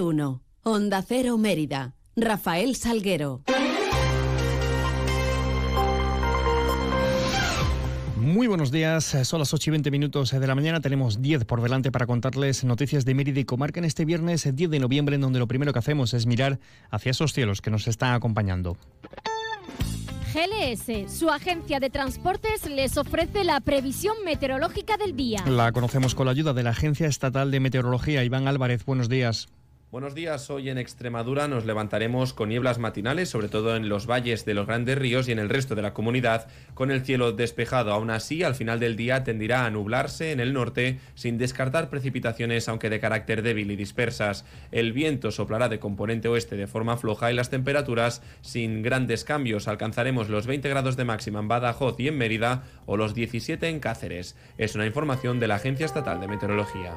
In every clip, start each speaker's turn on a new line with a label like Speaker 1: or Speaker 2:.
Speaker 1: 1. Onda Cero Mérida. Rafael Salguero.
Speaker 2: Muy buenos días, son las 8 y 20 minutos de la mañana, tenemos 10 por delante para contarles noticias de Mérida y Comarca en este viernes 10 de noviembre, en donde lo primero que hacemos es mirar hacia esos cielos que nos están acompañando.
Speaker 3: GLS, su agencia de transportes, les ofrece la previsión meteorológica del día.
Speaker 2: La conocemos con la ayuda de la Agencia Estatal de Meteorología. Iván Álvarez, buenos días.
Speaker 4: Buenos días. Hoy en Extremadura nos levantaremos con nieblas matinales, sobre todo en los valles de los grandes ríos y en el resto de la comunidad, con el cielo despejado. Aún así, al final del día tendirá a nublarse en el norte, sin descartar precipitaciones, aunque de carácter débil y dispersas. El viento soplará de componente oeste de forma floja y las temperaturas sin grandes cambios. Alcanzaremos los 20 grados de máxima en Badajoz y en Mérida o los 17 en Cáceres. Es una información de la Agencia Estatal de Meteorología.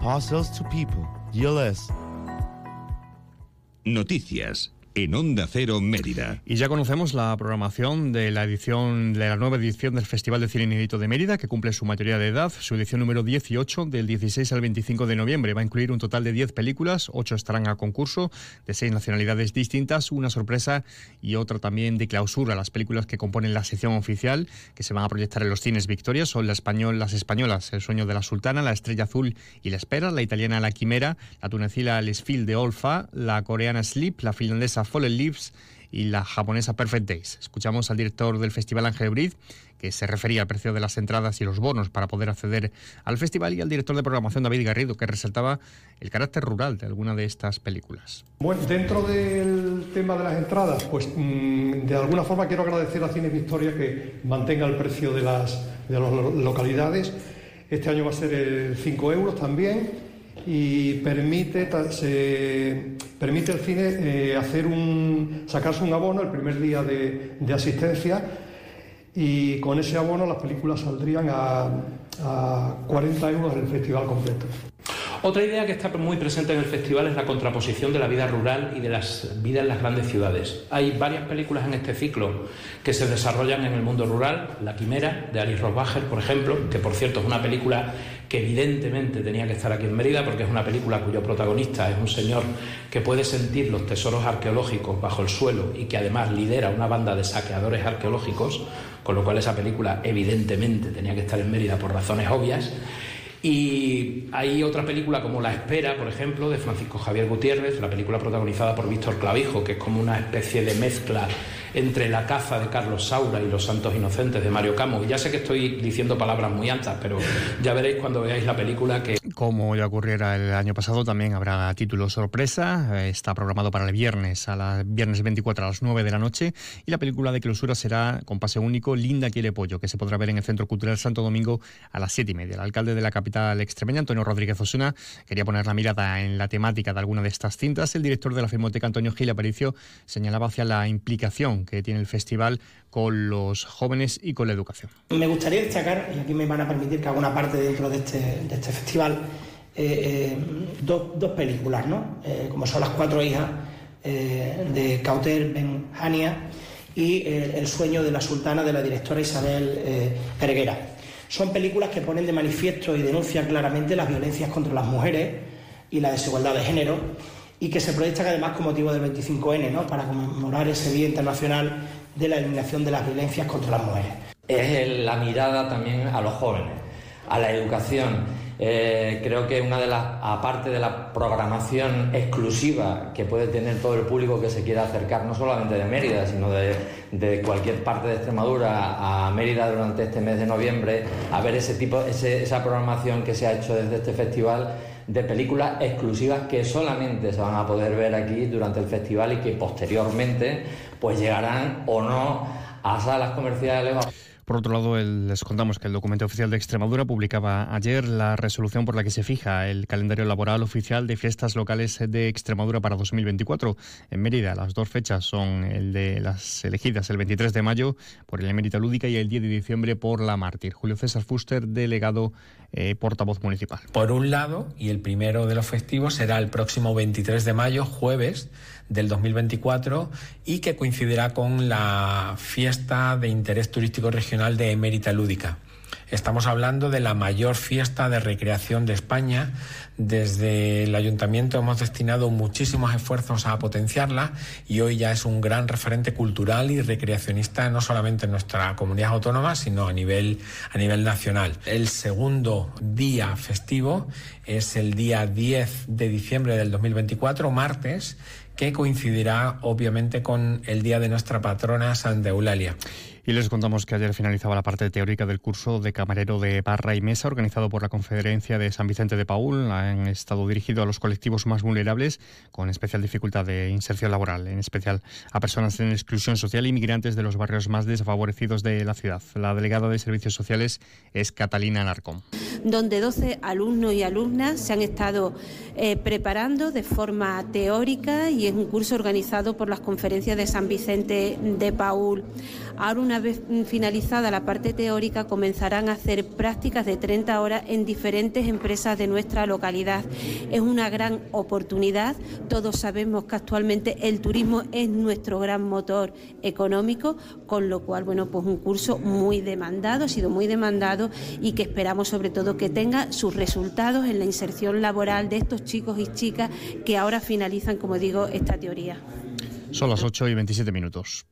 Speaker 5: Parcels to people. GLS.
Speaker 6: Noticias en Onda Cero Mérida.
Speaker 2: Y ya conocemos la programación de la edición de la nueva edición del Festival de Cine Inédito de Mérida, que cumple su mayoría de edad, su edición número 18 del 16 al 25 de noviembre. Va a incluir un total de 10 películas, 8 estarán a concurso de 6 nacionalidades distintas, una sorpresa y otra también de clausura. Las películas que componen la sección oficial que se van a proyectar en los cines Victoria son la español, las españolas El sueño de la sultana, La estrella azul y La espera, la italiana La quimera, la tunecila Les Fil de Olfa, la coreana Sleep, la finlandesa Fallen Leaves y la japonesa Perfect Days. Escuchamos al director del festival Ángel Briz, que se refería al precio de las entradas y los bonos para poder acceder al festival, y al director de programación David Garrido, que resaltaba el carácter rural de alguna de estas películas.
Speaker 7: Bueno, dentro del tema de las entradas, pues mm, de alguna forma quiero agradecer a Cine Victoria que mantenga el precio de las, de las localidades. Este año va a ser el 5 euros también y permite, se, permite al cine eh, hacer un, sacarse un abono el primer día de, asistencia y con ese abono las películas saldrían a, a 40 euros en el festival completo.
Speaker 8: Otra idea que está muy presente en el festival es la contraposición de la vida rural y de las vidas en las grandes ciudades. Hay varias películas en este ciclo que se desarrollan en el mundo rural. La Quimera, de Alice Rosbacher, por ejemplo, que por cierto es una película que evidentemente tenía que estar aquí en Mérida porque es una película cuyo protagonista es un señor que puede sentir los tesoros arqueológicos bajo el suelo y que además lidera una banda de saqueadores arqueológicos, con lo cual esa película evidentemente tenía que estar en Mérida por razones obvias. Y hay otra película como La Espera, por ejemplo, de Francisco Javier Gutiérrez, la película protagonizada por Víctor Clavijo, que es como una especie de mezcla entre La caza de Carlos Saura y Los Santos Inocentes de Mario Camus. Ya sé que estoy diciendo palabras muy altas, pero ya veréis cuando veáis la película que...
Speaker 2: Como ya ocurriera el año pasado, también habrá título sorpresa. Está programado para el viernes, a la viernes 24 a las 9 de la noche. Y la película de clausura será con pase único Linda quiere pollo, que se podrá ver en el Centro Cultural Santo Domingo a las 7 y media. El alcalde de la capital extremeña, Antonio Rodríguez Osuna, quería poner la mirada en la temática de alguna de estas cintas. El director de la Filmoteca, Antonio Gil Aparicio, señalaba hacia la implicación que tiene el festival con los jóvenes y con la educación.
Speaker 9: Me gustaría destacar, y aquí me van a permitir que haga una parte dentro de este, de este festival, eh, eh, dos, dos, películas, ¿no? Eh, como son Las cuatro hijas de Cauter Ben Hania y El sueño de la sultana de la directora Isabel Pereguera. Son películas que ponen de manifiesto y denuncian claramente las violencias contra las mujeres y la desigualdad de género y que se proyectan además con motivo del 25N, ¿no? para conmemorar ese Día Internacional de la Eliminación de las Violencias contra las Mujeres.
Speaker 10: Es la mirada también a los jóvenes, a la educación. Eh, creo que una de las, aparte de la programación exclusiva que puede tener todo el público que se quiera acercar, no solamente de Mérida, sino de, cualquier parte de Extremadura a Mérida durante este mes de noviembre, a ver ese tipo, ese, esa programación que se ha hecho desde este festival de películas exclusivas que solamente se van a poder ver aquí durante el festival y que posteriormente pues llegarán o no a salas comerciales.
Speaker 2: Por otro lado, les contamos que el documento oficial de Extremadura publicaba ayer la resolución por la que se fija el calendario laboral oficial de fiestas locales de Extremadura para 2024. En Mérida, las dos fechas son las elegidas el 23 de mayo por el Emérita Lúdica y el 10 de diciembre por la Mártir. Julio César Fuster, delegado eh, portavoz municipal.
Speaker 11: Por un lado, y el primero de los festivos será el próximo 23 de mayo, jueves del 2024, y que coincidirá con la fiesta de interés turístico regional de Emérita Lúdica. Estamos hablando de la mayor fiesta de recreación de España. Desde el ayuntamiento hemos destinado muchísimos esfuerzos a potenciarla y hoy ya es un gran referente cultural y recreacionista no solamente en nuestra comunidad autónoma, sino a nivel, a nivel nacional. El segundo día festivo es el día 10 de diciembre del 2024, martes, que coincidirá obviamente con el día de nuestra patrona Santa Eulalia.
Speaker 2: Y les contamos que ayer finalizaba la parte teórica del curso de camarero de barra y mesa organizado por la Conferencia de San Vicente de Paul. Han estado dirigido a los colectivos más vulnerables con especial dificultad de inserción laboral, en especial a personas en exclusión social y migrantes de los barrios más desfavorecidos de la ciudad. La delegada de Servicios Sociales es Catalina Narcón.
Speaker 12: Donde 12 alumnos y alumnas se han estado eh, preparando de forma teórica y es un curso organizado por las conferencias de San Vicente de Paul. Ahora, una vez finalizada la parte teórica, comenzarán a hacer prácticas de 30 horas en diferentes empresas de nuestra localidad. Es una gran oportunidad. Todos sabemos que actualmente el turismo es nuestro gran motor económico, con lo cual, bueno, pues un curso muy demandado, ha sido muy demandado y que esperamos sobre todo que tenga sus resultados en la inserción laboral de estos chicos y chicas que ahora finalizan, como digo, esta teoría.
Speaker 2: Son las 8 y 27 minutos.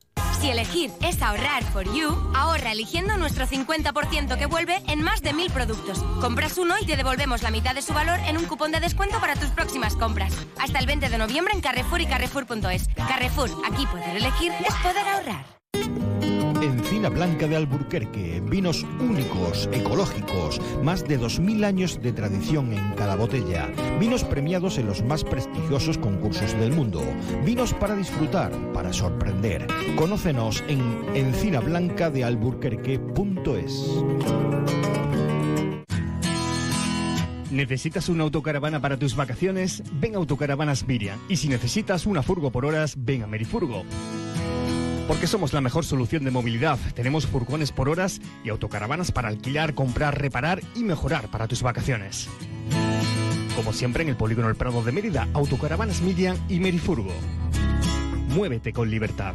Speaker 13: Si elegir es ahorrar for you, ahorra eligiendo nuestro 50% que vuelve en más de mil productos. Compras uno y te devolvemos la mitad de su valor en un cupón de descuento para tus próximas compras. Hasta el 20 de noviembre en Carrefour y Carrefour.es. Carrefour, aquí poder elegir es poder ahorrar.
Speaker 14: Encina Blanca de Alburquerque, vinos únicos, ecológicos, más de 2.000 años de tradición en cada botella, vinos premiados en los más prestigiosos concursos del mundo, vinos para disfrutar, para sorprender. Conócenos en encinablancadealburquerque.es.
Speaker 15: ¿Necesitas una autocaravana para tus vacaciones? Ven a Autocaravanas Miriam. Y si necesitas una furgo por horas, ven a Merifurgo. Porque somos la mejor solución de movilidad. Tenemos furgones por horas y autocaravanas para alquilar, comprar, reparar y mejorar para tus vacaciones. Como siempre en el Polígono El Prado de Mérida, Autocaravanas Midian y Merifurgo. Muévete con libertad.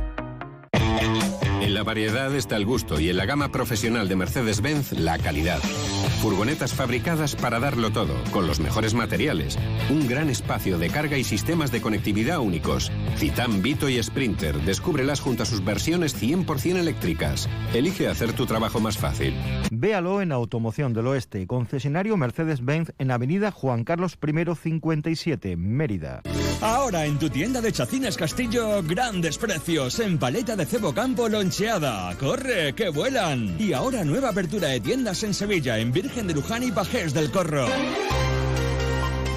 Speaker 6: La variedad está el gusto y en la gama profesional de Mercedes-Benz la calidad. Furgonetas fabricadas para darlo todo, con los mejores materiales. Un gran espacio de carga y sistemas de conectividad únicos. Citan, Vito y Sprinter. Descúbrelas junto a sus versiones 100% eléctricas. Elige hacer tu trabajo más fácil.
Speaker 14: Véalo en Automoción del Oeste, concesionario Mercedes-Benz en Avenida Juan Carlos I 57, Mérida.
Speaker 16: Ahora en tu tienda de Chacines Castillo, grandes precios en paleta de cebo campo loncheada. ¡Corre, que vuelan! Y ahora nueva apertura de tiendas en Sevilla, en Virgen de Luján y Pajés del Corro.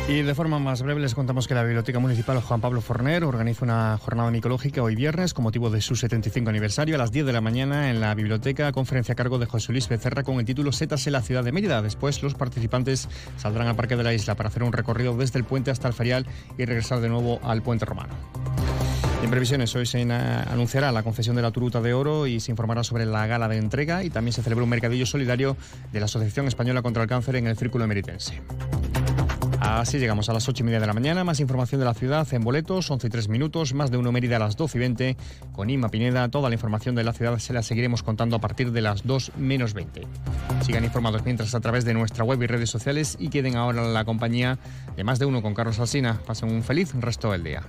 Speaker 2: Y de forma más breve les contamos que la Biblioteca Municipal Juan Pablo Forner organiza una jornada micológica hoy viernes con motivo de su 75 aniversario a las 10 de la mañana en la biblioteca, conferencia a cargo de José Luis Becerra con el título Setas en la ciudad de Mérida. Después los participantes saldrán al Parque de la Isla para hacer un recorrido desde el puente hasta el ferial y regresar de nuevo al puente romano. En previsiones, hoy se anunciará la concesión de la Turuta de Oro y se informará sobre la gala de entrega y también se celebra un mercadillo solidario de la Asociación Española contra el Cáncer en el Círculo Emeritense. Así llegamos a las 8 y media de la mañana. Más información de la ciudad en boletos, 11 y 3 minutos. Más de uno Mérida a las 12 y 20. Con Inma Pineda, toda la información de la ciudad se la seguiremos contando a partir de las 2 menos 20. Sigan informados mientras a través de nuestra web y redes sociales y queden ahora en la compañía de más de uno con Carlos Alsina. Pasen un feliz resto del día.